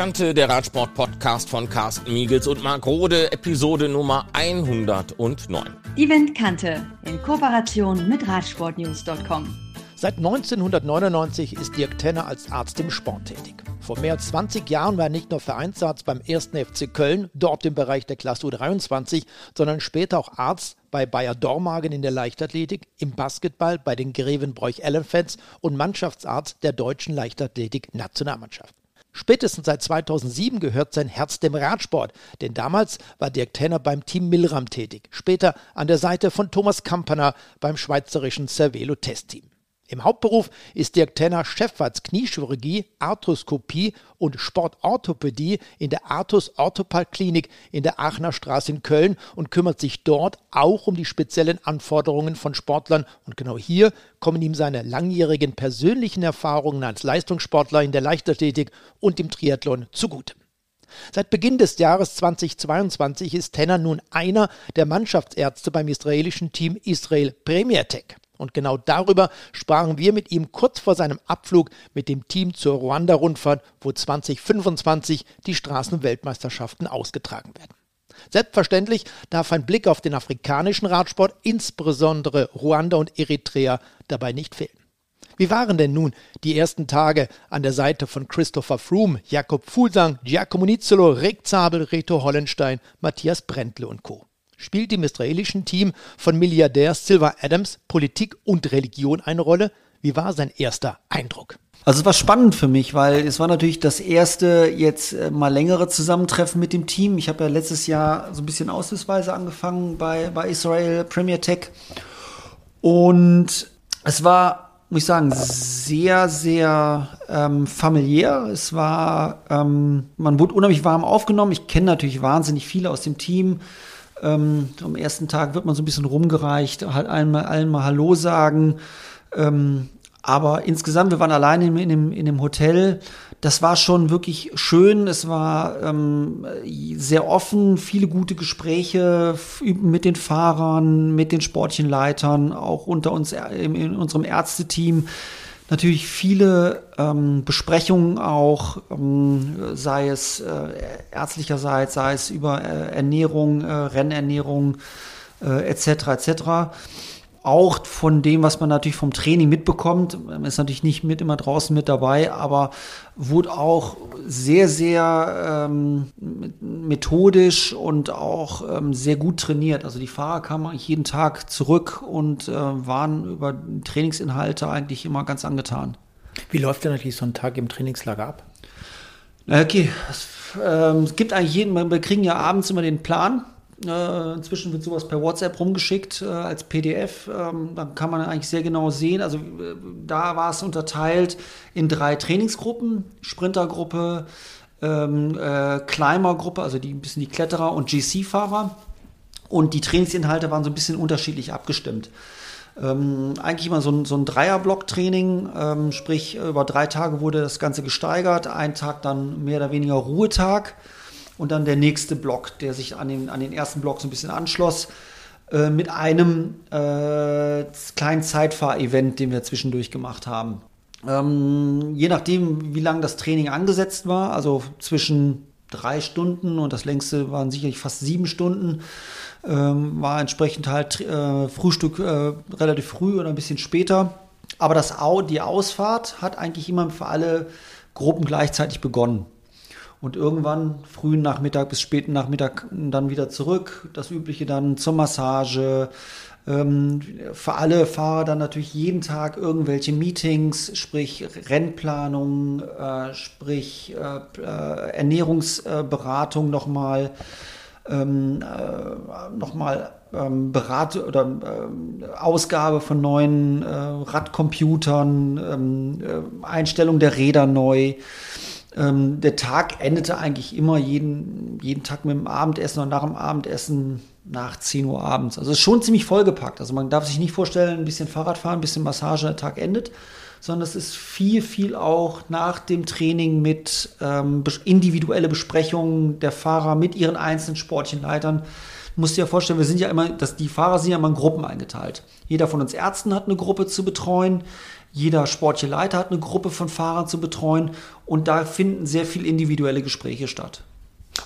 Windkante, der Radsport-Podcast von Carsten Miegels und Marc Rode, Episode Nummer 109. Die Windkante in Kooperation mit Radsportnews.com. Seit 1999 ist Dirk Tenner als Arzt im Sport tätig. Vor mehr als 20 Jahren war er nicht nur Vereinsarzt beim 1. FC Köln, dort im Bereich der Klasse U23, sondern später auch Arzt bei Bayer Dormagen in der Leichtathletik, im Basketball bei den Grevenbroich Elephants und Mannschaftsarzt der deutschen Leichtathletik-Nationalmannschaft. Spätestens seit 2007 gehört sein Herz dem Radsport, denn damals war Dirk Tenner beim Team Milram tätig, später an der Seite von Thomas Kampener beim schweizerischen Cervelo Testteam. Im Hauptberuf ist Dirk Tenner Chefarzt Kniechirurgie, Arthroskopie und Sportorthopädie in der Arthus Orthopal Klinik in der Aachener Straße in Köln und kümmert sich dort auch um die speziellen Anforderungen von Sportlern. Und genau hier kommen ihm seine langjährigen persönlichen Erfahrungen als Leistungssportler in der Leichtathletik und im Triathlon zugute. Seit Beginn des Jahres 2022 ist Tenner nun einer der Mannschaftsärzte beim israelischen Team Israel Premier Tech. Und genau darüber sprachen wir mit ihm kurz vor seinem Abflug mit dem Team zur Ruanda-Rundfahrt, wo 2025 die Straßenweltmeisterschaften ausgetragen werden. Selbstverständlich darf ein Blick auf den afrikanischen Radsport, insbesondere Ruanda und Eritrea, dabei nicht fehlen. Wie waren denn nun die ersten Tage an der Seite von Christopher Froome, Jakob Fuglsang, Giacomo Nizzolo, Rick Zabel, Reto Hollenstein, Matthias Brentle und Co.? Spielt im israelischen Team von Milliardär Silver Adams Politik und Religion eine Rolle? Wie war sein erster Eindruck? Also es war spannend für mich, weil es war natürlich das erste jetzt äh, mal längere Zusammentreffen mit dem Team. Ich habe ja letztes Jahr so ein bisschen aushilfsweise angefangen bei, bei Israel Premier Tech. Und es war, muss ich sagen, sehr, sehr ähm, familiär. Es war, ähm, man wurde unheimlich warm aufgenommen. Ich kenne natürlich wahnsinnig viele aus dem Team. Ähm, am ersten Tag wird man so ein bisschen rumgereicht, halt allen mal, allen mal Hallo sagen. Ähm, aber insgesamt, wir waren alleine in, in, dem, in dem Hotel. Das war schon wirklich schön. Es war ähm, sehr offen, viele gute Gespräche mit den Fahrern, mit den Sportchenleitern, auch unter uns in, in unserem Ärzteteam natürlich viele ähm, Besprechungen auch, ähm, sei es äh, ärztlicherseits, sei es über äh, Ernährung, äh, Rennernährung äh, etc. etc auch von dem, was man natürlich vom Training mitbekommt, man ist natürlich nicht mit immer draußen mit dabei, aber wurde auch sehr, sehr ähm, methodisch und auch ähm, sehr gut trainiert. Also die Fahrer kamen eigentlich jeden Tag zurück und äh, waren über Trainingsinhalte eigentlich immer ganz angetan. Wie läuft denn eigentlich so ein Tag im Trainingslager ab? Okay, es, ähm, es gibt eigentlich jeden, wir kriegen ja abends immer den Plan äh, inzwischen wird sowas per WhatsApp rumgeschickt äh, als PDF. Ähm, dann kann man eigentlich sehr genau sehen. Also äh, da war es unterteilt in drei Trainingsgruppen: Sprintergruppe, ähm, äh, Climbergruppe, also die ein bisschen die Kletterer und GC-Fahrer. Und die Trainingsinhalte waren so ein bisschen unterschiedlich abgestimmt. Ähm, eigentlich immer so ein, so ein Dreierblock-Training, ähm, sprich über drei Tage wurde das Ganze gesteigert, ein Tag dann mehr oder weniger Ruhetag und dann der nächste Block, der sich an den, an den ersten Block so ein bisschen anschloss, äh, mit einem äh, kleinen Zeitfahr-Event, den wir zwischendurch gemacht haben. Ähm, je nachdem, wie lang das Training angesetzt war, also zwischen drei Stunden und das längste waren sicherlich fast sieben Stunden, ähm, war entsprechend halt äh, Frühstück äh, relativ früh oder ein bisschen später. Aber das, die Ausfahrt hat eigentlich immer für alle Gruppen gleichzeitig begonnen und irgendwann frühen Nachmittag bis späten Nachmittag dann wieder zurück. Das übliche dann zur Massage. Ähm, für alle Fahrer dann natürlich jeden Tag irgendwelche Meetings, sprich Rennplanung, äh, sprich äh, äh, Ernährungsberatung nochmal, ähm, äh, nochmal ähm, Berat oder ähm, Ausgabe von neuen äh, Radcomputern, ähm, äh, Einstellung der Räder neu. Ähm, der Tag endete eigentlich immer jeden, jeden Tag mit dem Abendessen und nach dem Abendessen nach 10 Uhr abends. Also es ist schon ziemlich vollgepackt. Also man darf sich nicht vorstellen, ein bisschen Fahrrad fahren, ein bisschen Massage, der Tag endet, sondern es ist viel, viel auch nach dem Training mit ähm, individuelle Besprechungen der Fahrer mit ihren einzelnen Sportchenleitern. Du musst dir ja vorstellen, wir sind ja immer, dass die Fahrer sind ja immer in Gruppen eingeteilt. Jeder von uns Ärzten hat eine Gruppe zu betreuen. Jeder sportliche Leiter hat eine Gruppe von Fahrern zu betreuen und da finden sehr viel individuelle Gespräche statt.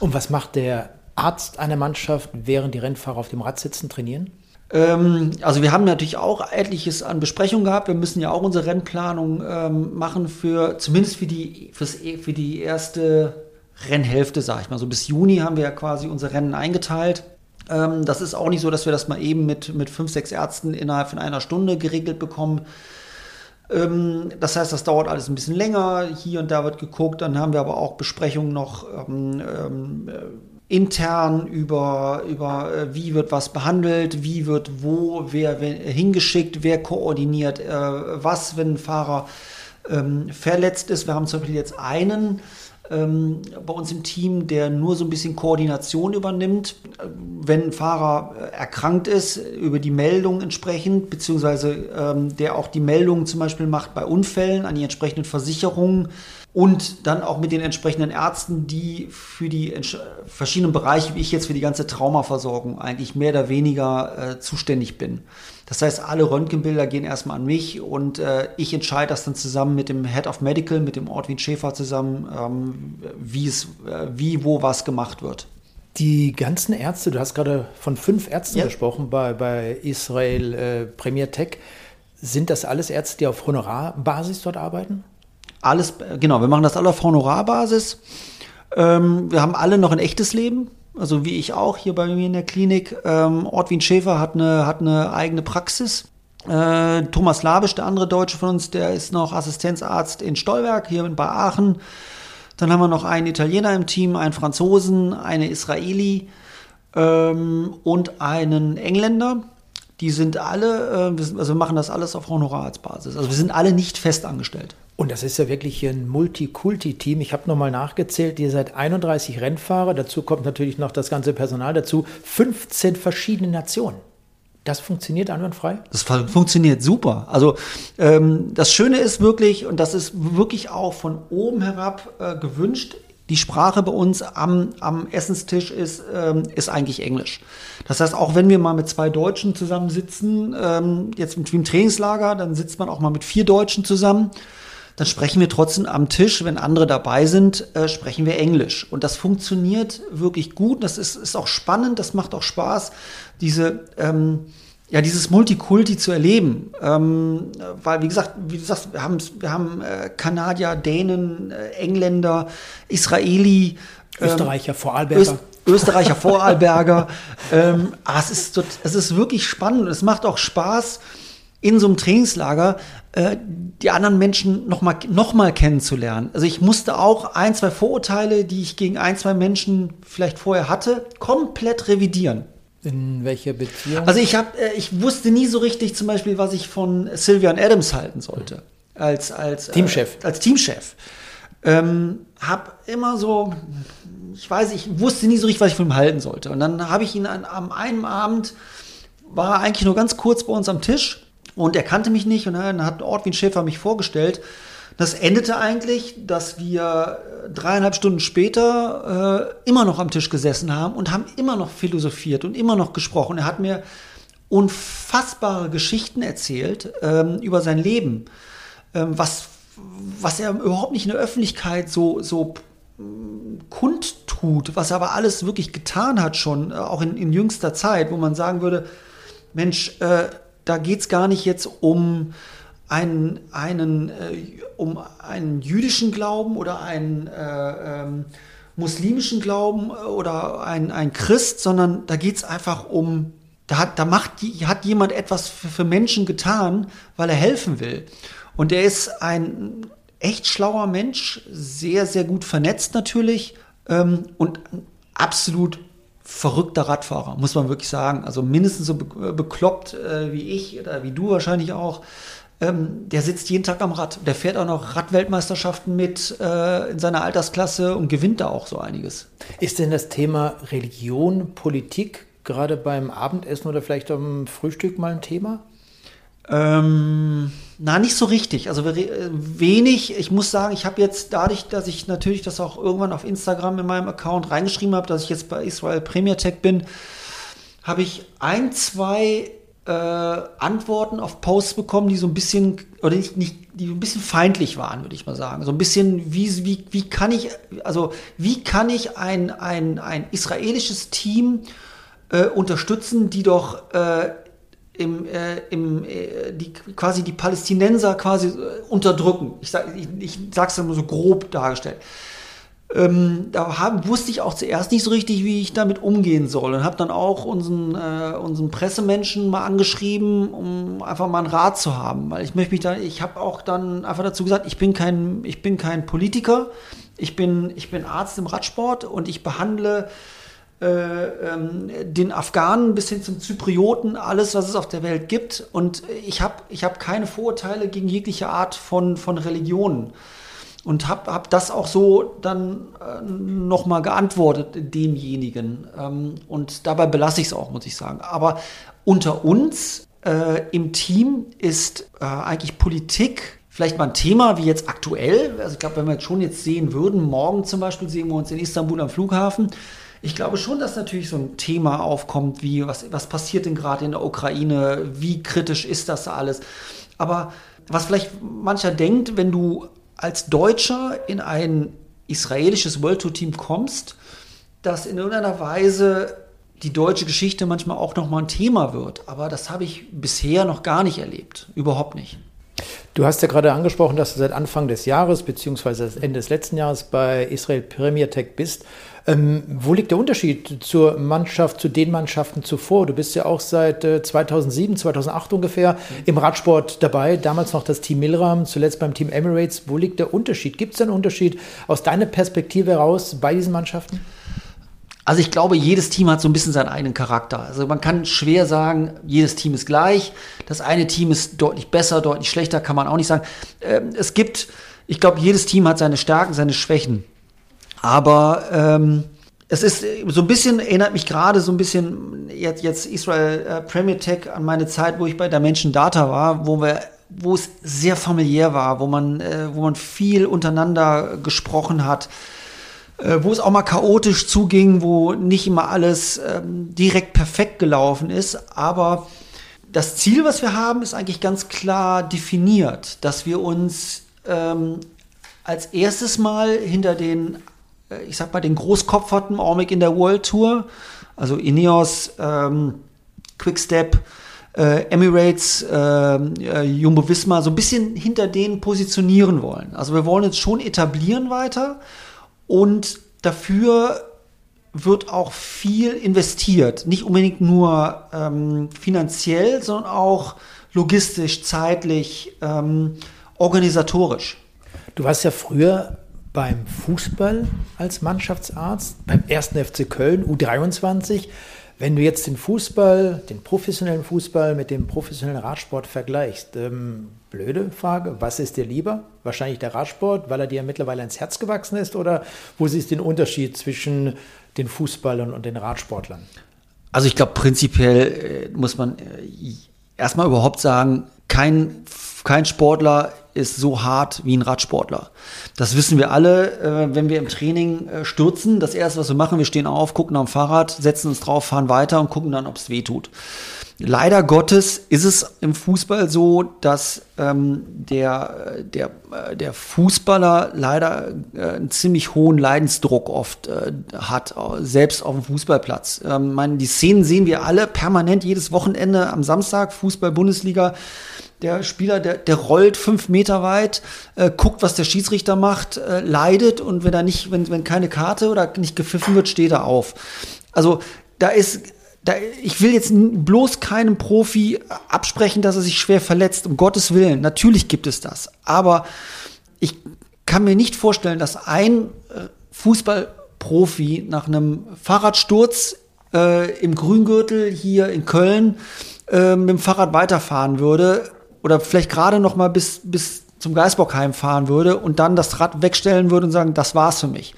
Und was macht der Arzt einer Mannschaft, während die Rennfahrer auf dem Rad sitzen, trainieren? Ähm, also wir haben natürlich auch etliches an Besprechungen gehabt. Wir müssen ja auch unsere Rennplanung ähm, machen für zumindest für die fürs, für die erste Rennhälfte, sag ich mal. So bis Juni haben wir ja quasi unsere Rennen eingeteilt. Ähm, das ist auch nicht so, dass wir das mal eben mit, mit fünf, sechs Ärzten innerhalb von einer Stunde geregelt bekommen. Ähm, das heißt, das dauert alles ein bisschen länger. Hier und da wird geguckt. Dann haben wir aber auch Besprechungen noch ähm, ähm äh, intern über, über äh, wie wird was behandelt, wie wird wo, wer, wer hingeschickt, wer koordiniert äh, was, wenn ein Fahrer ähm, verletzt ist. Wir haben zum Beispiel jetzt einen ähm, bei uns im Team, der nur so ein bisschen Koordination übernimmt, wenn ein Fahrer äh, erkrankt ist, über die Meldung entsprechend, beziehungsweise ähm, der auch die Meldungen zum Beispiel macht bei Unfällen an die entsprechenden Versicherungen und dann auch mit den entsprechenden Ärzten, die für die verschiedenen Bereiche, wie ich jetzt für die ganze Traumaversorgung eigentlich mehr oder weniger äh, zuständig bin. Das heißt, alle Röntgenbilder gehen erstmal an mich und äh, ich entscheide das dann zusammen mit dem Head of Medical, mit dem Ortwin Schäfer zusammen, ähm, wie es, äh, wie, wo was gemacht wird. Die ganzen Ärzte, du hast gerade von fünf Ärzten ja. gesprochen bei, bei Israel äh, Premier Tech. Sind das alles Ärzte, die auf Honorarbasis dort arbeiten? Alles, genau, wir machen das alle auf Honorarbasis. Ähm, wir haben alle noch ein echtes Leben, also wie ich auch hier bei mir in der Klinik. Ähm, Ortwin Schäfer hat eine, hat eine eigene Praxis. Äh, Thomas Labisch, der andere Deutsche von uns, der ist noch Assistenzarzt in Stolberg, hier bei Aachen. Dann haben wir noch einen Italiener im Team, einen Franzosen, eine Israeli ähm, und einen Engländer. Die sind alle, äh, also wir machen das alles auf Honorarsbasis. Also wir sind alle nicht fest angestellt. Und das ist ja wirklich ein Multikulti-Team. Ich habe nochmal nachgezählt, ihr seid 31 Rennfahrer, dazu kommt natürlich noch das ganze Personal dazu, 15 verschiedene Nationen. Das funktioniert einwandfrei? Das funktioniert super. Also ähm, das Schöne ist wirklich, und das ist wirklich auch von oben herab äh, gewünscht, die Sprache bei uns am, am Essenstisch ist, ähm, ist eigentlich Englisch. Das heißt, auch wenn wir mal mit zwei Deutschen zusammensitzen, ähm, jetzt dem Trainingslager, dann sitzt man auch mal mit vier Deutschen zusammen dann sprechen wir trotzdem am Tisch, wenn andere dabei sind, äh, sprechen wir Englisch. Und das funktioniert wirklich gut. Das ist, ist auch spannend, das macht auch Spaß, diese, ähm, ja, dieses Multikulti zu erleben. Ähm, weil, wie gesagt, wie du sagst, wir haben, wir haben äh, Kanadier, Dänen, äh, Engländer, Israeli, ähm, Österreicher, Vorarlberger. Öst Österreicher, Vorarlberger. ähm, ah, es, ist, es ist wirklich spannend. Es macht auch Spaß, in so einem Trainingslager äh, die anderen Menschen noch mal, noch mal kennenzulernen. Also ich musste auch ein, zwei Vorurteile, die ich gegen ein, zwei Menschen vielleicht vorher hatte, komplett revidieren. In welcher Beziehung? Also ich habe, äh, ich wusste nie so richtig zum Beispiel, was ich von Sylvian Adams halten sollte. Als, als Teamchef. Äh, als Teamchef. Ähm, hab immer so, ich weiß, ich wusste nie so richtig, was ich von ihm halten sollte. Und dann habe ich ihn an, am einen Abend, war er eigentlich nur ganz kurz bei uns am Tisch und er kannte mich nicht und dann hat Ortwin Schäfer mich vorgestellt. Das endete eigentlich, dass wir äh, dreieinhalb Stunden später äh, immer noch am Tisch gesessen haben und haben immer noch philosophiert und immer noch gesprochen. Er hat mir unfassbare Geschichten erzählt ähm, über sein Leben, ähm, was, was er überhaupt nicht in der Öffentlichkeit so, so mm, kundtut, was er aber alles wirklich getan hat schon, äh, auch in, in jüngster Zeit, wo man sagen würde, Mensch, äh, da geht es gar nicht jetzt um einen, einen, äh, um einen jüdischen Glauben oder einen äh, ähm, muslimischen Glauben oder ein, ein Christ, sondern da geht es einfach um, da hat, da macht, hat jemand etwas für, für Menschen getan, weil er helfen will. Und er ist ein echt schlauer Mensch, sehr, sehr gut vernetzt natürlich ähm, und absolut verrückter Radfahrer, muss man wirklich sagen. Also mindestens so be bekloppt äh, wie ich oder wie du wahrscheinlich auch. Ähm, der sitzt jeden Tag am Rad. Der fährt auch noch Radweltmeisterschaften mit äh, in seiner Altersklasse und gewinnt da auch so einiges. Ist denn das Thema Religion, Politik gerade beim Abendessen oder vielleicht am Frühstück mal ein Thema? Ähm, na, nicht so richtig. Also wenig. Ich muss sagen, ich habe jetzt dadurch, dass ich natürlich das auch irgendwann auf Instagram in meinem Account reingeschrieben habe, dass ich jetzt bei Israel Premier Tech bin, habe ich ein, zwei äh, Antworten auf Posts bekommen, die so ein bisschen, oder nicht, nicht, die ein bisschen feindlich waren, würde ich mal sagen. So ein bisschen, wie, wie, wie kann ich, also wie kann ich ein, ein, ein israelisches Team äh, unterstützen, die doch äh, im, äh, im, äh, die, quasi die Palästinenser quasi äh, unterdrücken. Ich, sag, ich, ich sage es nur so grob dargestellt. Ähm, da haben, wusste ich auch zuerst nicht so richtig, wie ich damit umgehen soll. Und habe dann auch unseren, äh, unseren Pressemenschen mal angeschrieben, um einfach mal einen Rat zu haben. Weil ich möchte mich da, ich habe auch dann einfach dazu gesagt, ich bin kein, ich bin kein Politiker, ich bin, ich bin Arzt im Radsport und ich behandle den Afghanen bis hin zum Zyprioten, alles, was es auf der Welt gibt. Und ich habe ich hab keine Vorurteile gegen jegliche Art von, von Religionen und habe hab das auch so dann äh, nochmal geantwortet demjenigen. Ähm, und dabei belasse ich es auch, muss ich sagen. Aber unter uns äh, im Team ist äh, eigentlich Politik vielleicht mal ein Thema wie jetzt aktuell. Also ich glaube, wenn wir jetzt schon jetzt sehen würden, morgen zum Beispiel sehen wir uns in Istanbul am Flughafen. Ich glaube schon, dass natürlich so ein Thema aufkommt, wie was, was passiert denn gerade in der Ukraine, wie kritisch ist das alles. Aber was vielleicht mancher denkt, wenn du als Deutscher in ein israelisches World Tour Team kommst, dass in irgendeiner Weise die deutsche Geschichte manchmal auch noch mal ein Thema wird. Aber das habe ich bisher noch gar nicht erlebt. Überhaupt nicht. Du hast ja gerade angesprochen, dass du seit Anfang des Jahres bzw. Ende des letzten Jahres bei Israel Premier Tech bist. Ähm, wo liegt der Unterschied zur Mannschaft, zu den Mannschaften zuvor? Du bist ja auch seit äh, 2007, 2008 ungefähr mhm. im Radsport dabei. Damals noch das Team Milram, zuletzt beim Team Emirates. Wo liegt der Unterschied? Gibt es einen Unterschied aus deiner Perspektive heraus bei diesen Mannschaften? Also ich glaube, jedes Team hat so ein bisschen seinen eigenen Charakter. Also man kann schwer sagen, jedes Team ist gleich. Das eine Team ist deutlich besser, deutlich schlechter, kann man auch nicht sagen. Ähm, es gibt, ich glaube, jedes Team hat seine Stärken, seine Schwächen. Aber ähm, es ist so ein bisschen, erinnert mich gerade so ein bisschen jetzt, jetzt Israel äh, Premier Tech an meine Zeit, wo ich bei der Menschen Data war, wo wir wo es sehr familiär war, wo man, äh, wo man viel untereinander gesprochen hat, äh, wo es auch mal chaotisch zuging, wo nicht immer alles ähm, direkt perfekt gelaufen ist. Aber das Ziel, was wir haben, ist eigentlich ganz klar definiert, dass wir uns ähm, als erstes Mal hinter den äh, ich sag mal, den Großkopf hatten, Augenblick in der World Tour. Also Ineos, ähm, Quickstep, äh, Emirates, ähm, äh, Jumbo Visma, so ein bisschen hinter denen positionieren wollen. Also wir wollen uns schon etablieren weiter und dafür wird auch viel investiert. Nicht unbedingt nur ähm, finanziell, sondern auch logistisch, zeitlich, ähm, organisatorisch. Du warst ja früher beim Fußball als Mannschaftsarzt, beim 1. FC Köln U23. Wenn du jetzt den Fußball, den professionellen Fußball mit dem professionellen Radsport vergleichst, ähm, blöde Frage, was ist dir lieber? Wahrscheinlich der Radsport, weil er dir mittlerweile ins Herz gewachsen ist oder wo siehst du den Unterschied zwischen den Fußballern und den Radsportlern? Also ich glaube, prinzipiell äh, muss man äh, erstmal überhaupt sagen, kein, kein Sportler ist so hart wie ein Radsportler. Das wissen wir alle, äh, wenn wir im Training äh, stürzen. Das erste, was wir machen, wir stehen auf, gucken am Fahrrad, setzen uns drauf, fahren weiter und gucken dann, ob es weh tut. Leider Gottes ist es im Fußball so, dass ähm, der, der, äh, der Fußballer leider äh, einen ziemlich hohen Leidensdruck oft äh, hat, selbst auf dem Fußballplatz. Ähm, meine, die Szenen sehen wir alle permanent jedes Wochenende am Samstag, Fußball-Bundesliga der Spieler, der, der rollt fünf Meter weit, äh, guckt, was der Schiedsrichter macht, äh, leidet und wenn er nicht, wenn, wenn keine Karte oder nicht gepfiffen wird, steht er auf. Also da ist, da, ich will jetzt bloß keinem Profi absprechen, dass er sich schwer verletzt, um Gottes Willen. Natürlich gibt es das. Aber ich kann mir nicht vorstellen, dass ein äh, Fußballprofi nach einem Fahrradsturz äh, im Grüngürtel hier in Köln äh, mit dem Fahrrad weiterfahren würde oder vielleicht gerade noch mal bis, bis zum Geisbockheim fahren würde und dann das Rad wegstellen würde und sagen, das war's für mich.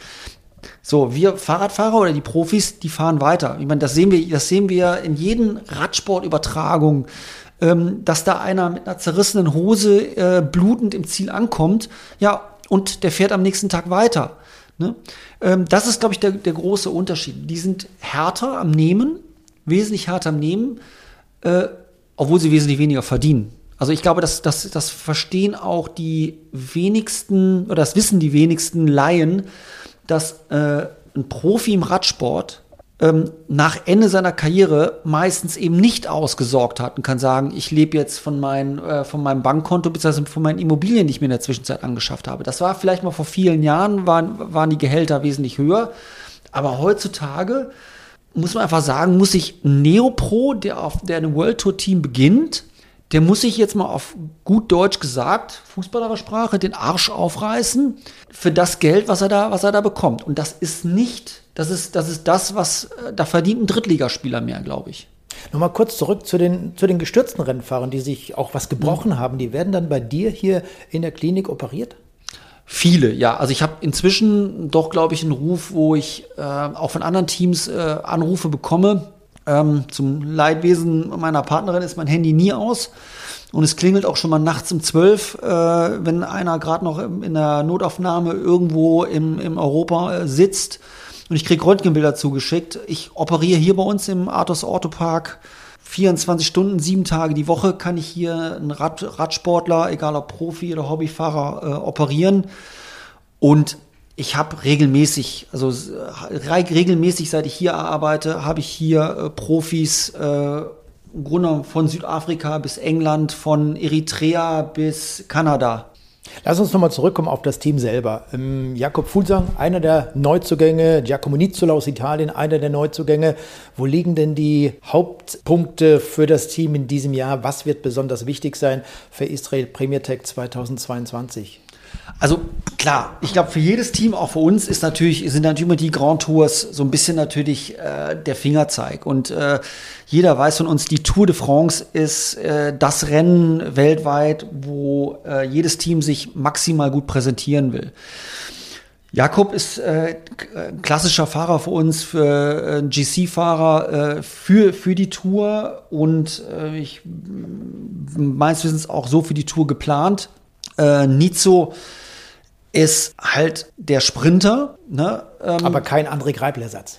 So, wir Fahrradfahrer oder die Profis, die fahren weiter. Ich meine, das sehen wir, das sehen wir in jeden Radsportübertragung, ähm, dass da einer mit einer zerrissenen Hose äh, blutend im Ziel ankommt, ja, und der fährt am nächsten Tag weiter. Ne? Ähm, das ist, glaube ich, der, der große Unterschied. Die sind härter am Nehmen, wesentlich härter am Nehmen. Äh, obwohl sie wesentlich weniger verdienen. Also ich glaube, das, das, das verstehen auch die wenigsten oder das wissen die wenigsten Laien, dass äh, ein Profi im Radsport ähm, nach Ende seiner Karriere meistens eben nicht ausgesorgt hat und kann sagen, ich lebe jetzt von, mein, äh, von meinem Bankkonto bzw. von meinen Immobilien, die ich mir in der Zwischenzeit angeschafft habe. Das war vielleicht mal vor vielen Jahren, waren, waren die Gehälter wesentlich höher. Aber heutzutage muss man einfach sagen, muss sich Neopro, der auf der eine World Tour Team beginnt, der muss sich jetzt mal auf gut Deutsch gesagt, Fußballersprache, den Arsch aufreißen für das Geld, was er da, was er da bekommt. Und das ist nicht, das ist, das ist das, was, äh, da verdient ein Drittligaspieler mehr, glaube ich. Nochmal kurz zurück zu den, zu den gestürzten Rennfahrern, die sich auch was gebrochen mhm. haben. Die werden dann bei dir hier in der Klinik operiert? Viele, ja. Also ich habe inzwischen doch, glaube ich, einen Ruf, wo ich äh, auch von anderen Teams äh, Anrufe bekomme, ähm, zum Leidwesen meiner Partnerin ist mein Handy nie aus. Und es klingelt auch schon mal nachts um zwölf, äh, wenn einer gerade noch in der Notaufnahme irgendwo im, im Europa äh, sitzt. Und ich krieg Röntgenbilder zugeschickt. Ich operiere hier bei uns im Arthurs Autopark 24 Stunden, sieben Tage die Woche kann ich hier einen Rad, Radsportler, egal ob Profi oder Hobbyfahrer, äh, operieren. Und ich habe regelmäßig, also regelmäßig, seit ich hier arbeite, habe ich hier äh, Profis, äh, im Grunde von Südafrika bis England, von Eritrea bis Kanada. Lass uns nochmal zurückkommen auf das Team selber. Ähm, Jakob Fulsang, einer der Neuzugänge, Giacomo Nizzola aus Italien, einer der Neuzugänge. Wo liegen denn die Hauptpunkte für das Team in diesem Jahr? Was wird besonders wichtig sein für Israel Premier Tech 2022? Also klar, ich glaube, für jedes Team, auch für uns, ist natürlich, sind natürlich immer die Grand Tours so ein bisschen natürlich äh, der Fingerzeig. Und äh, jeder weiß von uns, die Tour de France ist äh, das Rennen weltweit, wo äh, jedes Team sich maximal gut präsentieren will. Jakob ist äh, klassischer Fahrer für uns, für äh, GC-Fahrer äh, für, für die Tour und äh, ich meines Wissens auch so für die Tour geplant. Äh, Nizo ist halt der Sprinter. Ne? Ähm, Aber kein André Greipel-Ersatz.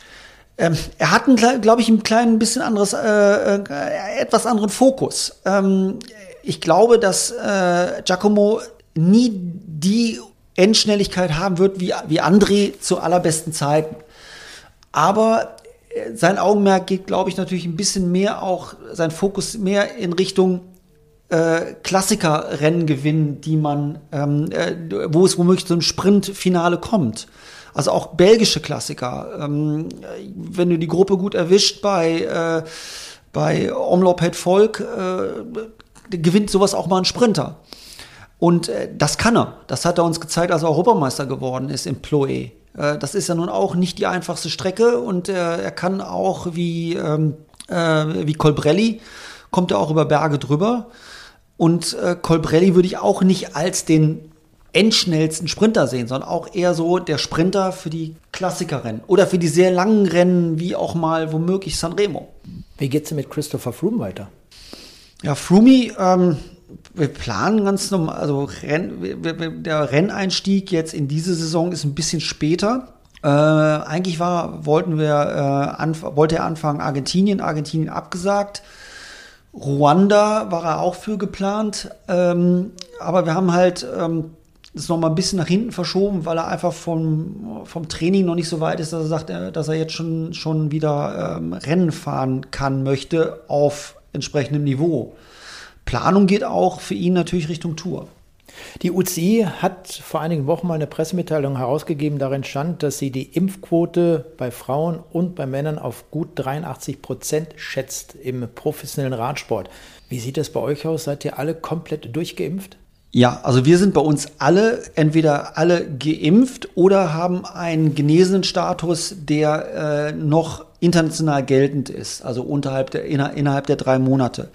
Ähm, er hat, glaube ich, ein klein bisschen anderes, äh, äh, etwas anderen Fokus. Ähm, ich glaube, dass äh, Giacomo nie die Endschnelligkeit haben wird wie, wie André zu allerbesten Zeiten. Aber äh, sein Augenmerk geht, glaube ich, natürlich ein bisschen mehr auch, sein Fokus mehr in Richtung äh, Klassikerrennen gewinnen, die man, ähm, äh, wo es womöglich zum Sprintfinale kommt. Also auch belgische Klassiker. Ähm, wenn du die Gruppe gut erwischt bei, äh, bei Omloop Het Volk, äh, gewinnt sowas auch mal ein Sprinter. Und äh, das kann er. Das hat er uns gezeigt, als er Europameister geworden ist im Ploe. Äh, das ist ja nun auch nicht die einfachste Strecke und er, er kann auch wie, ähm, äh, wie Colbrelli, kommt er auch über Berge drüber. Und äh, Colbrelli würde ich auch nicht als den endschnellsten Sprinter sehen, sondern auch eher so der Sprinter für die Klassikerrennen oder für die sehr langen Rennen, wie auch mal womöglich Sanremo. Wie geht's denn mit Christopher Froome weiter? Ja, Froome, ähm, wir planen ganz normal, also Renn, der Renneinstieg jetzt in diese Saison ist ein bisschen später. Äh, eigentlich war, wollten wir, äh, wollte er anfangen Argentinien, Argentinien abgesagt. Ruanda war er auch für geplant, ähm, aber wir haben halt ähm, das noch mal ein bisschen nach hinten verschoben, weil er einfach vom, vom Training noch nicht so weit ist, dass er sagt, äh, dass er jetzt schon, schon wieder ähm, Rennen fahren kann, möchte auf entsprechendem Niveau. Planung geht auch für ihn natürlich Richtung Tour. Die UCI hat vor einigen Wochen mal eine Pressemitteilung herausgegeben, darin stand, dass sie die Impfquote bei Frauen und bei Männern auf gut 83 Prozent schätzt im professionellen Radsport. Wie sieht das bei euch aus? Seid ihr alle komplett durchgeimpft? Ja, also wir sind bei uns alle entweder alle geimpft oder haben einen genesenen Status, der äh, noch international geltend ist, also unterhalb der, innerhalb der drei Monate.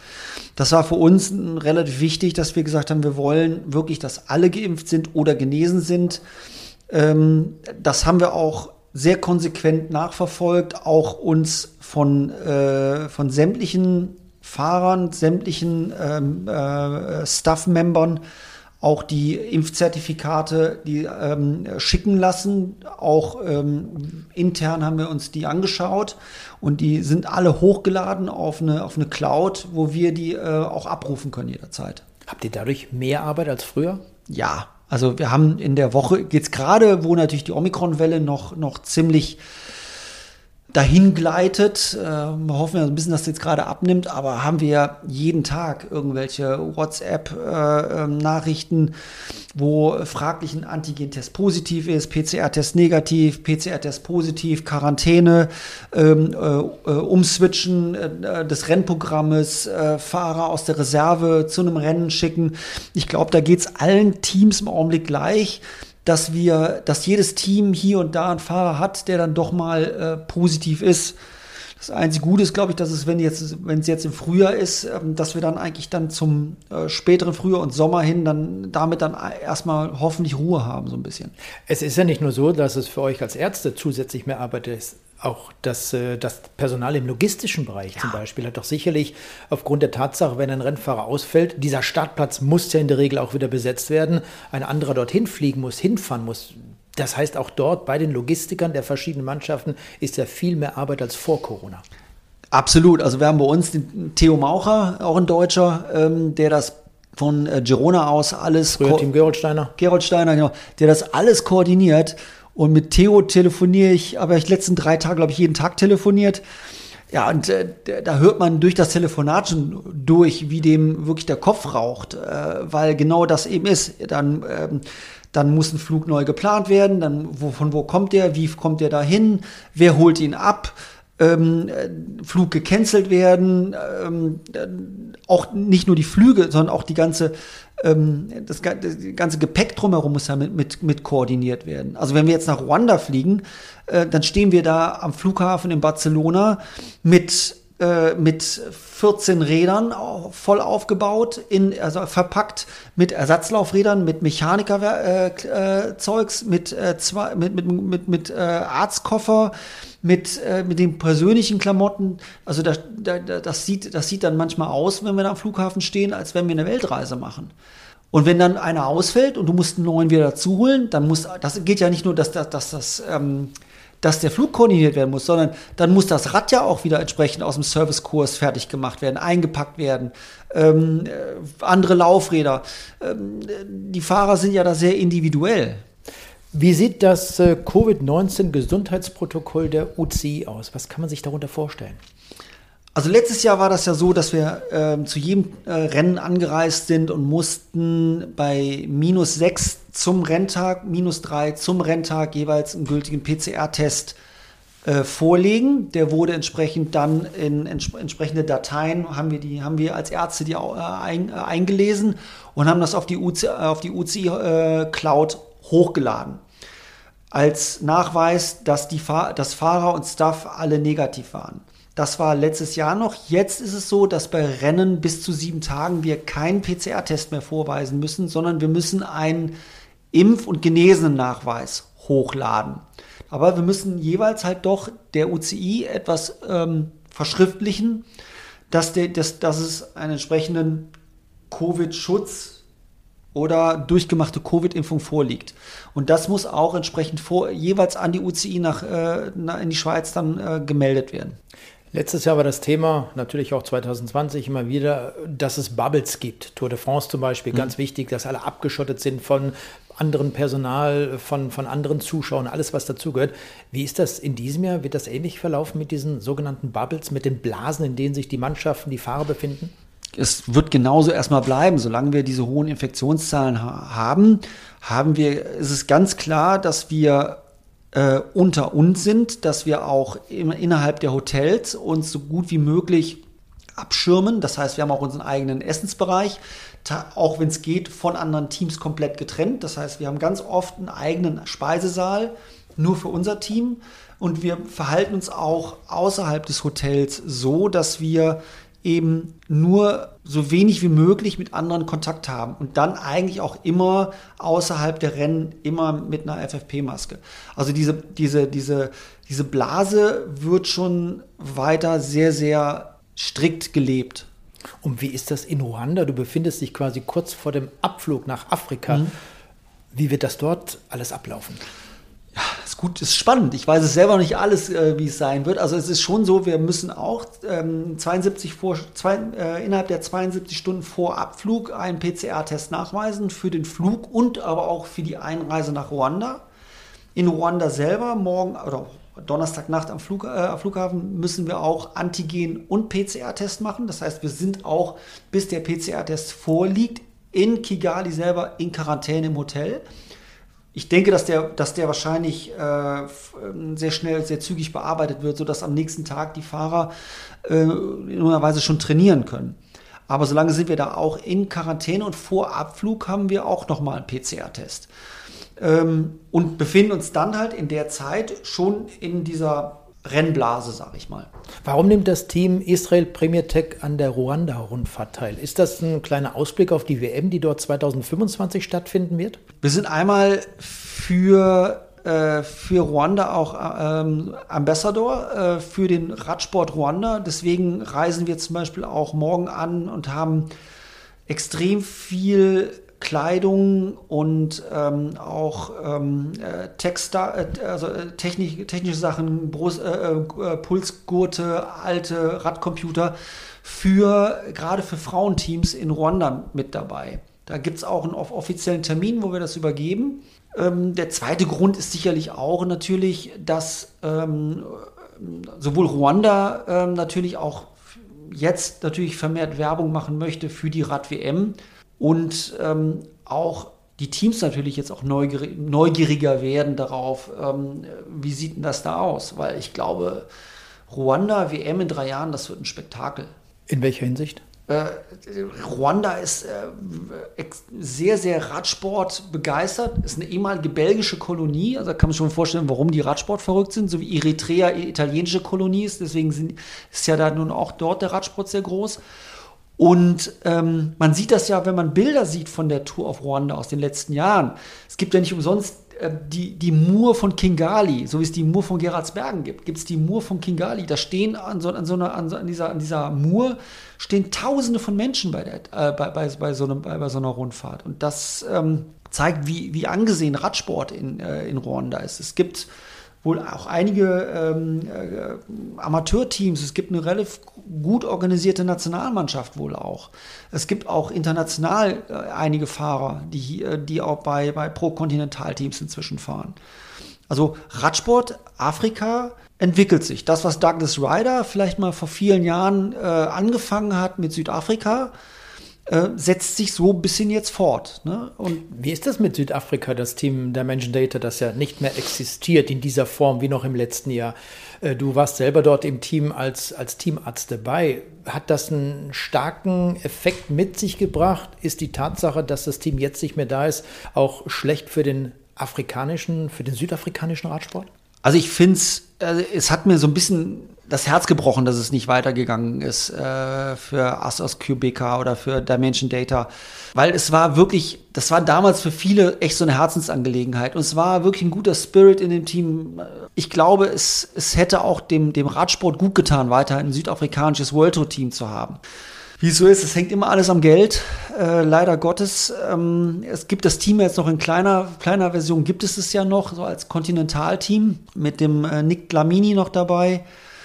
Das war für uns relativ wichtig, dass wir gesagt haben, wir wollen wirklich, dass alle geimpft sind oder genesen sind. Ähm, das haben wir auch sehr konsequent nachverfolgt, auch uns von, äh, von sämtlichen Fahrern, sämtlichen ähm, äh, Staff-Membern auch die Impfzertifikate die ähm, schicken lassen. Auch ähm, intern haben wir uns die angeschaut und die sind alle hochgeladen auf eine, auf eine Cloud, wo wir die äh, auch abrufen können jederzeit. Habt ihr dadurch mehr Arbeit als früher? Ja, also wir haben in der Woche, jetzt gerade, wo natürlich die Omikron-Welle noch, noch ziemlich dahin gleitet. Äh, wir hoffen ja ein bisschen, dass das jetzt gerade abnimmt, aber haben wir jeden Tag irgendwelche WhatsApp-Nachrichten, äh, ähm, wo fraglich ein Antigen-Test positiv ist, PCR-Test negativ, PCR-Test positiv, Quarantäne, ähm, äh, äh Umswitchen äh, des Rennprogrammes, äh, Fahrer aus der Reserve zu einem Rennen schicken. Ich glaube, da geht es allen Teams im Augenblick gleich dass wir, dass jedes Team hier und da einen Fahrer hat, der dann doch mal äh, positiv ist. Das einzige Gute ist, glaube ich, dass es, wenn jetzt, wenn es jetzt im Frühjahr ist, ähm, dass wir dann eigentlich dann zum äh, späteren Frühjahr und Sommer hin dann damit dann erstmal hoffentlich Ruhe haben, so ein bisschen. Es ist ja nicht nur so, dass es für euch als Ärzte zusätzlich mehr Arbeit ist auch das, äh, das Personal im logistischen Bereich ja. zum Beispiel hat doch sicherlich aufgrund der Tatsache, wenn ein Rennfahrer ausfällt, dieser Startplatz muss ja in der Regel auch wieder besetzt werden, ein anderer dorthin fliegen muss, hinfahren muss. Das heißt, auch dort bei den Logistikern der verschiedenen Mannschaften ist ja viel mehr Arbeit als vor Corona. Absolut. Also wir haben bei uns den Theo Maucher, auch ein Deutscher, ähm, der das von äh, Girona aus alles. Früher Team Geroldsteiner. Geroldsteiner, genau. Der das alles koordiniert und mit Theo telefoniere ich, aber ich letzten drei Tage, glaube ich, jeden Tag telefoniert. Ja, und äh, da hört man durch das Telefonat schon durch, wie dem wirklich der Kopf raucht, äh, weil genau das eben ist. Dann, ähm, dann muss ein Flug neu geplant werden, dann wo, von wo kommt der, wie kommt der dahin, wer holt ihn ab, ähm, äh, Flug gecancelt werden, ähm, auch nicht nur die Flüge, sondern auch die ganze ähm, das, das, ganze Gepäck drumherum muss ja mit, mit, mit koordiniert werden. Also wenn wir jetzt nach Ruanda fliegen, äh, dann stehen wir da am Flughafen in Barcelona mit äh, mit 14 Rädern voll aufgebaut, in, also verpackt mit Ersatzlaufrädern, mit Mechanikerzeugs, äh, äh, mit, äh, zwei, mit, mit, mit, mit Arztkoffer, mit, mit den persönlichen Klamotten. Also das, das, sieht, das sieht dann manchmal aus, wenn wir da am Flughafen stehen, als wenn wir eine Weltreise machen. Und wenn dann einer ausfällt und du musst einen neuen wieder dazu holen, dann muss, das geht ja nicht nur, dass, dass, dass das, ähm, dass der Flug koordiniert werden muss, sondern dann muss das Rad ja auch wieder entsprechend aus dem Servicekurs fertig gemacht werden, eingepackt werden. Ähm, äh, andere Laufräder. Ähm, die Fahrer sind ja da sehr individuell. Wie sieht das äh, Covid-19-Gesundheitsprotokoll der UCI aus? Was kann man sich darunter vorstellen? Also letztes Jahr war das ja so, dass wir äh, zu jedem äh, Rennen angereist sind und mussten bei minus sechs zum Renntag, minus drei zum Renntag jeweils einen gültigen PCR-Test äh, vorlegen. Der wurde entsprechend dann in ents entsprechende Dateien, haben wir, die, haben wir als Ärzte die äh, ein, äh, eingelesen und haben das auf die UCI, auf die UCI äh, Cloud hochgeladen. Als Nachweis, dass die Fahr dass Fahrer und Staff alle negativ waren. Das war letztes Jahr noch. Jetzt ist es so, dass bei Rennen bis zu sieben Tagen wir keinen PCR-Test mehr vorweisen müssen, sondern wir müssen einen Impf- und Genesenen-Nachweis hochladen. Aber wir müssen jeweils halt doch der UCI etwas ähm, verschriftlichen, dass, der, dass, dass es einen entsprechenden Covid-Schutz oder durchgemachte Covid-Impfung vorliegt. Und das muss auch entsprechend vor, jeweils an die UCI nach, äh, in die Schweiz dann äh, gemeldet werden. Letztes Jahr war das Thema, natürlich auch 2020 immer wieder, dass es Bubbles gibt. Tour de France zum Beispiel, mhm. ganz wichtig, dass alle abgeschottet sind von anderen Personal, von, von anderen Zuschauern, alles was dazugehört. Wie ist das in diesem Jahr? Wird das ähnlich verlaufen mit diesen sogenannten Bubbles, mit den Blasen, in denen sich die Mannschaften, die Fahrer befinden? Es wird genauso erstmal bleiben. Solange wir diese hohen Infektionszahlen ha haben, haben wir, ist es ganz klar, dass wir äh, unter uns sind, dass wir auch im, innerhalb der Hotels uns so gut wie möglich abschirmen. Das heißt, wir haben auch unseren eigenen Essensbereich, auch wenn es geht, von anderen Teams komplett getrennt. Das heißt, wir haben ganz oft einen eigenen Speisesaal nur für unser Team und wir verhalten uns auch außerhalb des Hotels so, dass wir eben nur so wenig wie möglich mit anderen Kontakt haben und dann eigentlich auch immer außerhalb der Rennen immer mit einer FFP-Maske. Also diese, diese, diese, diese Blase wird schon weiter sehr, sehr strikt gelebt. Und wie ist das in Ruanda? Du befindest dich quasi kurz vor dem Abflug nach Afrika. Mhm. Wie wird das dort alles ablaufen? Gut, ist spannend. Ich weiß es selber nicht alles, äh, wie es sein wird. Also es ist schon so, wir müssen auch ähm, 72 vor, zwei, äh, innerhalb der 72 Stunden vor Abflug einen PCR-Test nachweisen für den Flug und aber auch für die Einreise nach Ruanda. In Ruanda selber morgen oder Donnerstagnacht am Flug, äh, Flughafen müssen wir auch Antigen- und PCR-Test machen. Das heißt, wir sind auch, bis der PCR-Test vorliegt, in Kigali selber in Quarantäne im Hotel. Ich denke, dass der, dass der wahrscheinlich äh, sehr schnell, sehr zügig bearbeitet wird, sodass am nächsten Tag die Fahrer äh, in einer Weise schon trainieren können. Aber solange sind wir da auch in Quarantäne und vor Abflug haben wir auch nochmal einen PCR-Test. Ähm, und befinden uns dann halt in der Zeit schon in dieser Rennblase, sag ich mal. Warum nimmt das Team Israel Premier Tech an der Ruanda-Rundfahrt teil? Ist das ein kleiner Ausblick auf die WM, die dort 2025 stattfinden wird? Wir sind einmal für, äh, für Ruanda auch ähm, Ambassador äh, für den Radsport Ruanda. Deswegen reisen wir zum Beispiel auch morgen an und haben extrem viel Kleidung und ähm, auch ähm, äh, Texta äh, also äh, Technik, technische Sachen, Brust, äh, äh, Pulsgurte, alte Radcomputer für gerade für Frauenteams in Ruanda mit dabei. Da gibt es auch einen offiziellen Termin, wo wir das übergeben. Ähm, der zweite Grund ist sicherlich auch natürlich, dass ähm, sowohl Ruanda ähm, natürlich auch jetzt natürlich vermehrt Werbung machen möchte für die Rad-WM und ähm, auch die Teams natürlich jetzt auch neugierig, neugieriger werden darauf, ähm, wie sieht denn das da aus? Weil ich glaube, Ruanda WM in drei Jahren, das wird ein Spektakel. In welcher Hinsicht? Äh, Ruanda ist äh, sehr, sehr Radsport begeistert, ist eine ehemalige belgische Kolonie, also da kann man sich schon vorstellen, warum die Radsport verrückt sind, so wie Eritrea italienische Kolonie ist, deswegen sind, ist ja da nun auch dort der Radsport sehr groß. Und ähm, man sieht das ja, wenn man Bilder sieht von der Tour of Rwanda aus den letzten Jahren. Es gibt ja nicht umsonst äh, die, die Mur von Kingali, so wie es die Mur von Gerardsbergen gibt, gibt es die Mur von Kingali. Da stehen an so, an so, einer, an, so an, dieser, an dieser Mur stehen Tausende von Menschen bei, der, äh, bei, bei, bei, so einem, bei, bei so einer Rundfahrt. Und das ähm, zeigt, wie, wie angesehen Radsport in, äh, in Ruanda ist. Es gibt wohl auch einige ähm, äh, Amateurteams. Es gibt eine relativ gut organisierte Nationalmannschaft wohl auch. Es gibt auch international äh, einige Fahrer, die, äh, die auch bei, bei Pro-Kontinental-Teams inzwischen fahren. Also Radsport, Afrika entwickelt sich. Das, was Douglas Ryder vielleicht mal vor vielen Jahren äh, angefangen hat mit Südafrika, äh, setzt sich so ein bisschen jetzt fort. Ne? Und wie ist das mit Südafrika, das Team Dimension Data, das ja nicht mehr existiert in dieser Form wie noch im letzten Jahr? Äh, du warst selber dort im Team als, als Teamarzt dabei. Hat das einen starken Effekt mit sich gebracht? Ist die Tatsache, dass das Team jetzt nicht mehr da ist, auch schlecht für den afrikanischen, für den südafrikanischen Radsport? Also ich finde es, äh, es hat mir so ein bisschen das Herz gebrochen, dass es nicht weitergegangen ist äh, für Asos QBK oder für Dimension Data. Weil es war wirklich, das war damals für viele echt so eine Herzensangelegenheit. Und es war wirklich ein guter Spirit in dem Team. Ich glaube, es, es hätte auch dem, dem Radsport gut getan, weiter ein südafrikanisches World Tour Team zu haben. Wie es so ist, es hängt immer alles am Geld, äh, leider Gottes. Ähm, es gibt das Team jetzt noch in kleiner, kleiner Version, gibt es es ja noch, so als Kontinentalteam mit dem äh, Nick Glamini noch dabei.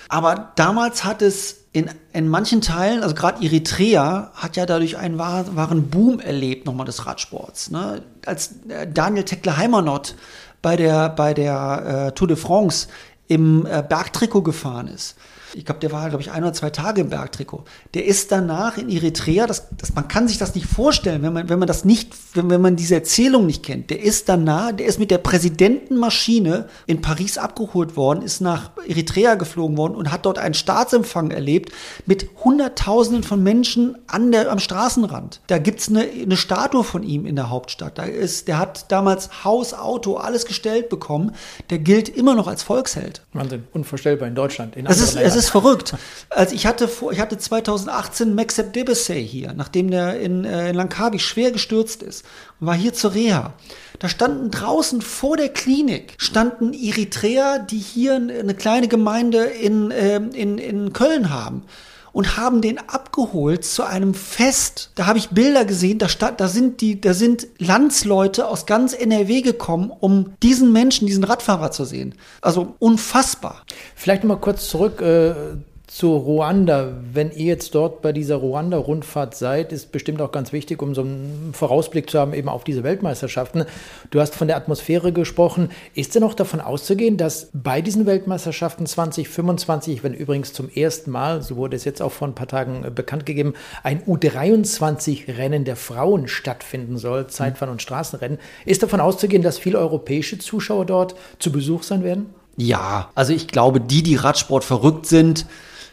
Aber damals hat es in, in manchen Teilen, also gerade Eritrea, hat ja dadurch einen wahren, Boom erlebt, nochmal des Radsports. Ne? Als äh, Daniel Tekle-Heimanot bei der, bei der äh, Tour de France im äh, Bergtrikot gefahren ist, ich glaube, der war, glaube ich, ein oder zwei Tage im Bergtrikot. Der ist danach in Eritrea, das, das, man kann sich das nicht vorstellen, wenn man, wenn man das nicht, wenn, wenn man diese Erzählung nicht kennt. Der ist danach, der ist mit der Präsidentenmaschine in Paris abgeholt worden, ist nach Eritrea geflogen worden und hat dort einen Staatsempfang erlebt mit Hunderttausenden von Menschen an der, am Straßenrand. Da gibt's eine, eine Statue von ihm in der Hauptstadt. Da ist, der hat damals Haus, Auto, alles gestellt bekommen. Der gilt immer noch als Volksheld. Wahnsinn, unvorstellbar in Deutschland. In das ist, es ist verrückt. Also ich hatte vor, ich hatte 2018 Maxep Debesay hier, nachdem der in, äh, in Langkawi schwer gestürzt ist und war hier zur Reha. Da standen draußen vor der Klinik standen Eritreer, die hier eine kleine Gemeinde in, äh, in, in Köln haben. Und haben den abgeholt zu einem Fest. Da habe ich Bilder gesehen, da, stand, da, sind die, da sind Landsleute aus ganz NRW gekommen, um diesen Menschen, diesen Radfahrer zu sehen. Also unfassbar. Vielleicht noch mal kurz zurück äh, zu Ruanda. Wenn ihr jetzt dort bei dieser Ruanda-Rundfahrt seid, ist bestimmt auch ganz wichtig, um so einen Vorausblick zu haben, eben auf diese Weltmeisterschaften. Du hast von der Atmosphäre gesprochen. Ist denn auch davon auszugehen, dass bei diesen Weltmeisterschaften 2025, wenn übrigens zum ersten Mal, so wurde es jetzt auch vor ein paar Tagen äh, bekannt gegeben, ein U23-Rennen der Frauen stattfinden soll, Zeitfahren und Straßenrennen, ist davon auszugehen, dass viele europäische Zuschauer dort zu Besuch sein werden? Ja, also ich glaube, die, die Radsport verrückt sind,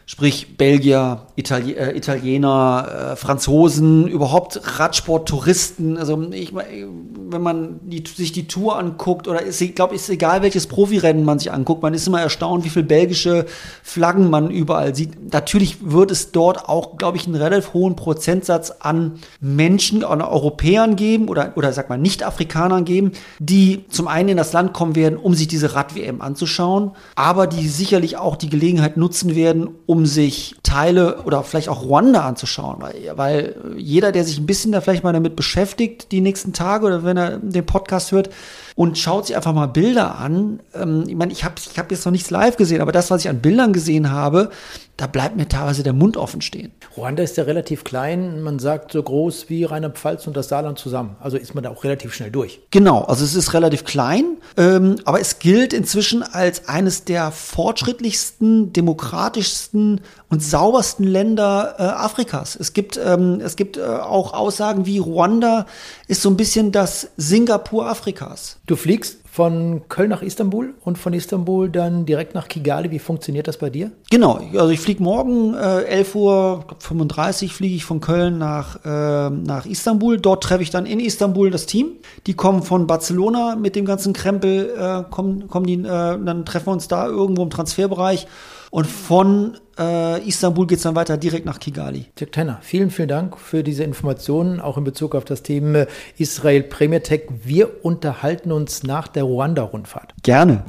sprich Belgier, Itali äh, Italiener, äh, Franzosen, überhaupt Radsporttouristen. Also ich, wenn man die, sich die Tour anguckt oder ist, ich glaube, ist egal welches Profirennen man sich anguckt, man ist immer erstaunt, wie viele belgische Flaggen man überall sieht. Natürlich wird es dort auch, glaube ich, einen relativ hohen Prozentsatz an Menschen, an Europäern geben oder oder sag mal nicht Afrikanern geben, die zum einen in das Land kommen werden, um sich diese Rad-WM anzuschauen, aber die sicherlich auch die Gelegenheit nutzen werden, um sich Teile oder vielleicht auch Ruanda anzuschauen, weil, weil jeder, der sich ein bisschen da vielleicht mal damit beschäftigt, die nächsten Tage oder wenn er den Podcast hört, und schaut sich einfach mal Bilder an. Ähm, ich meine, ich habe ich hab jetzt noch nichts live gesehen, aber das, was ich an Bildern gesehen habe, da bleibt mir teilweise der Mund offen stehen. Ruanda ist ja relativ klein, man sagt so groß wie Rheinland-Pfalz und das Saarland zusammen. Also ist man da auch relativ schnell durch. Genau, also es ist relativ klein, ähm, aber es gilt inzwischen als eines der fortschrittlichsten, demokratischsten und saubersten Länder äh, Afrikas. Es gibt, ähm, es gibt äh, auch Aussagen wie Ruanda ist so ein bisschen das Singapur Afrikas. Du fliegst von Köln nach Istanbul und von Istanbul dann direkt nach Kigali. Wie funktioniert das bei dir? Genau, also ich fliege morgen äh, 11.35 Uhr fliege ich von Köln nach, äh, nach Istanbul. Dort treffe ich dann in Istanbul das Team. Die kommen von Barcelona mit dem ganzen Krempel, äh, kommen, kommen die, äh, dann treffen wir uns da irgendwo im Transferbereich. Und von äh, Istanbul geht es dann weiter direkt nach Kigali. Dirk Tenner, vielen, vielen Dank für diese Informationen, auch in Bezug auf das Thema Israel Premier Tech. Wir unterhalten uns nach der Ruanda-Rundfahrt. Gerne.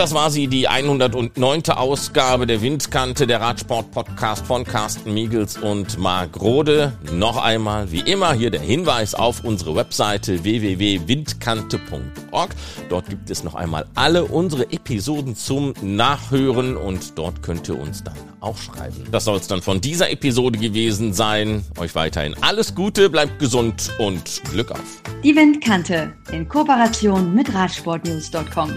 Das war sie, die 109. Ausgabe der Windkante, der Radsport-Podcast von Carsten Miegels und Marc Rode. Noch einmal, wie immer, hier der Hinweis auf unsere Webseite www.windkante.org. Dort gibt es noch einmal alle unsere Episoden zum Nachhören und dort könnt ihr uns dann auch schreiben. Das soll es dann von dieser Episode gewesen sein. Euch weiterhin alles Gute, bleibt gesund und Glück auf. Die Windkante in Kooperation mit Radsportnews.com.